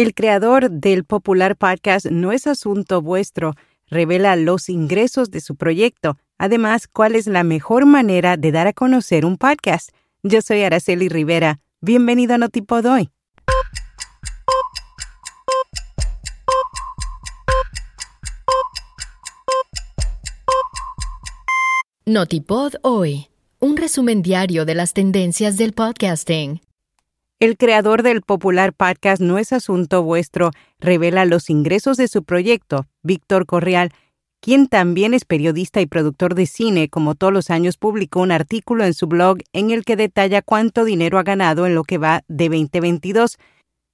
El creador del popular podcast No es Asunto Vuestro revela los ingresos de su proyecto. Además, cuál es la mejor manera de dar a conocer un podcast. Yo soy Araceli Rivera. Bienvenido a Notipod hoy. Notipod hoy. Un resumen diario de las tendencias del podcasting. El creador del popular podcast No es Asunto Vuestro revela los ingresos de su proyecto, Víctor Correal, quien también es periodista y productor de cine, como todos los años publicó un artículo en su blog en el que detalla cuánto dinero ha ganado en lo que va de 2022.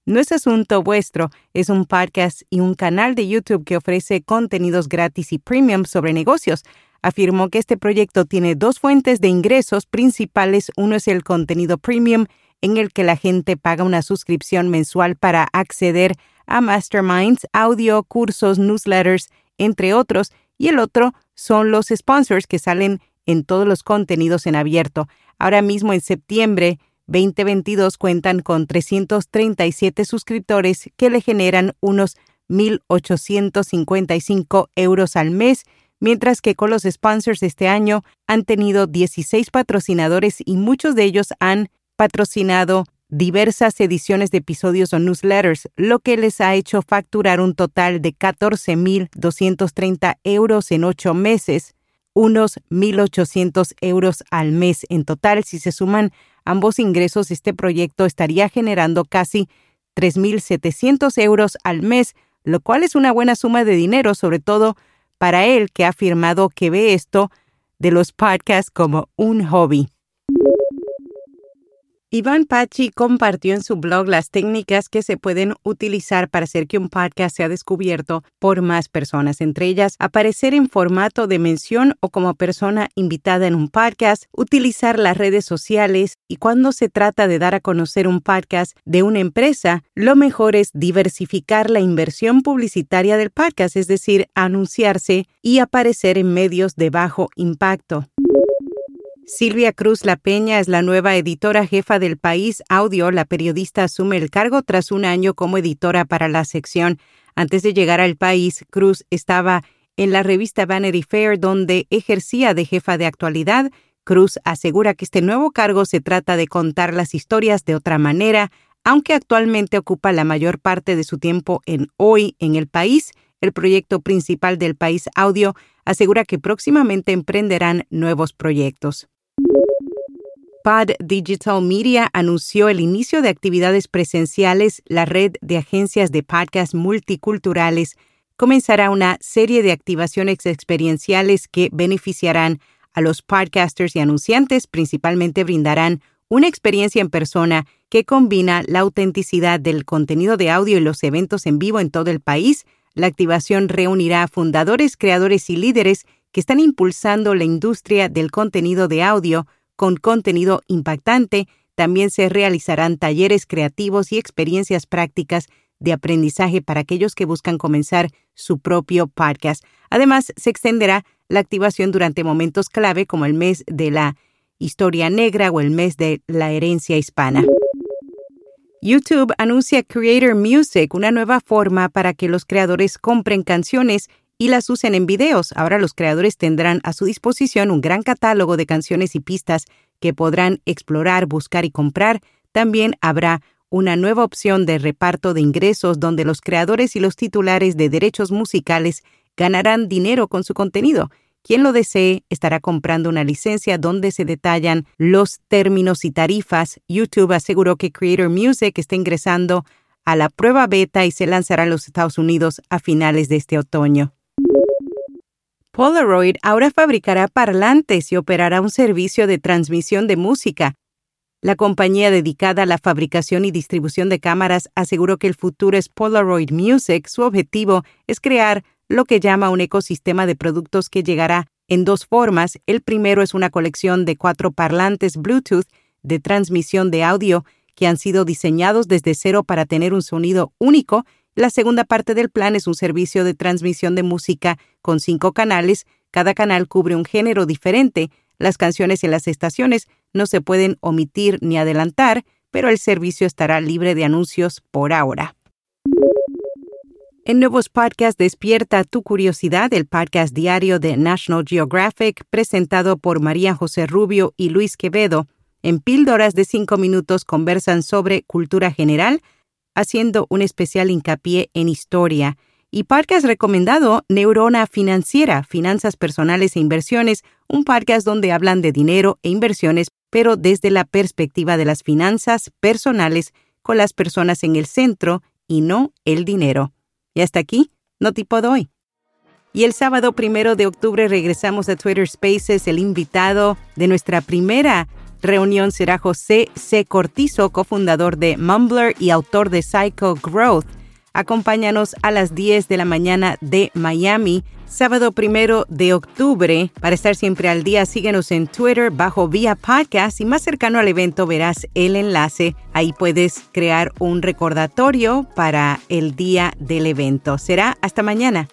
No es asunto vuestro, es un podcast y un canal de YouTube que ofrece contenidos gratis y premium sobre negocios. Afirmó que este proyecto tiene dos fuentes de ingresos principales. Uno es el contenido premium en el que la gente paga una suscripción mensual para acceder a masterminds, audio, cursos, newsletters, entre otros, y el otro son los sponsors que salen en todos los contenidos en abierto. Ahora mismo en septiembre 2022 cuentan con 337 suscriptores que le generan unos 1.855 euros al mes, mientras que con los sponsors este año han tenido 16 patrocinadores y muchos de ellos han patrocinado diversas ediciones de episodios o newsletters, lo que les ha hecho facturar un total de 14.230 euros en ocho meses, unos 1.800 euros al mes en total. Si se suman ambos ingresos, este proyecto estaría generando casi 3.700 euros al mes, lo cual es una buena suma de dinero, sobre todo para él que ha afirmado que ve esto de los podcasts como un hobby. Iván Pachi compartió en su blog las técnicas que se pueden utilizar para hacer que un podcast sea descubierto por más personas, entre ellas aparecer en formato de mención o como persona invitada en un podcast, utilizar las redes sociales y cuando se trata de dar a conocer un podcast de una empresa, lo mejor es diversificar la inversión publicitaria del podcast, es decir, anunciarse y aparecer en medios de bajo impacto. Silvia Cruz La Peña es la nueva editora jefa del País Audio. La periodista asume el cargo tras un año como editora para la sección. Antes de llegar al país, Cruz estaba en la revista Vanity Fair, donde ejercía de jefa de actualidad. Cruz asegura que este nuevo cargo se trata de contar las historias de otra manera, aunque actualmente ocupa la mayor parte de su tiempo en Hoy en el país. El proyecto principal del País Audio asegura que próximamente emprenderán nuevos proyectos. Pod Digital Media anunció el inicio de actividades presenciales. La red de agencias de podcast multiculturales comenzará una serie de activaciones experienciales que beneficiarán a los podcasters y anunciantes. Principalmente brindarán una experiencia en persona que combina la autenticidad del contenido de audio y los eventos en vivo en todo el país. La activación reunirá a fundadores, creadores y líderes que están impulsando la industria del contenido de audio con contenido impactante. También se realizarán talleres creativos y experiencias prácticas de aprendizaje para aquellos que buscan comenzar su propio podcast. Además, se extenderá la activación durante momentos clave como el mes de la historia negra o el mes de la herencia hispana. YouTube anuncia Creator Music, una nueva forma para que los creadores compren canciones y las usen en videos. Ahora los creadores tendrán a su disposición un gran catálogo de canciones y pistas que podrán explorar, buscar y comprar. También habrá una nueva opción de reparto de ingresos donde los creadores y los titulares de derechos musicales ganarán dinero con su contenido. Quien lo desee estará comprando una licencia donde se detallan los términos y tarifas. YouTube aseguró que Creator Music está ingresando a la prueba beta y se lanzará en los Estados Unidos a finales de este otoño. Polaroid ahora fabricará parlantes y operará un servicio de transmisión de música. La compañía dedicada a la fabricación y distribución de cámaras aseguró que el futuro es Polaroid Music. Su objetivo es crear lo que llama un ecosistema de productos que llegará en dos formas. El primero es una colección de cuatro parlantes Bluetooth de transmisión de audio que han sido diseñados desde cero para tener un sonido único la segunda parte del plan es un servicio de transmisión de música con cinco canales. Cada canal cubre un género diferente. Las canciones en las estaciones no se pueden omitir ni adelantar, pero el servicio estará libre de anuncios por ahora. En nuevos podcasts Despierta tu curiosidad, el podcast diario de National Geographic, presentado por María José Rubio y Luis Quevedo. En píldoras de cinco minutos conversan sobre cultura general, haciendo un especial hincapié en historia. Y podcast recomendado, Neurona Financiera, Finanzas Personales e Inversiones, un podcast donde hablan de dinero e inversiones, pero desde la perspectiva de las finanzas personales, con las personas en el centro y no el dinero. Y hasta aquí, no tipo hoy. Y el sábado primero de octubre regresamos a Twitter Spaces. El invitado de nuestra primera reunión será José C. Cortizo, cofundador de Mumbler y autor de Psycho Growth. Acompáñanos a las 10 de la mañana de Miami, sábado primero de octubre. Para estar siempre al día, síguenos en Twitter bajo Vía Podcast y más cercano al evento verás el enlace. Ahí puedes crear un recordatorio para el día del evento. Será hasta mañana.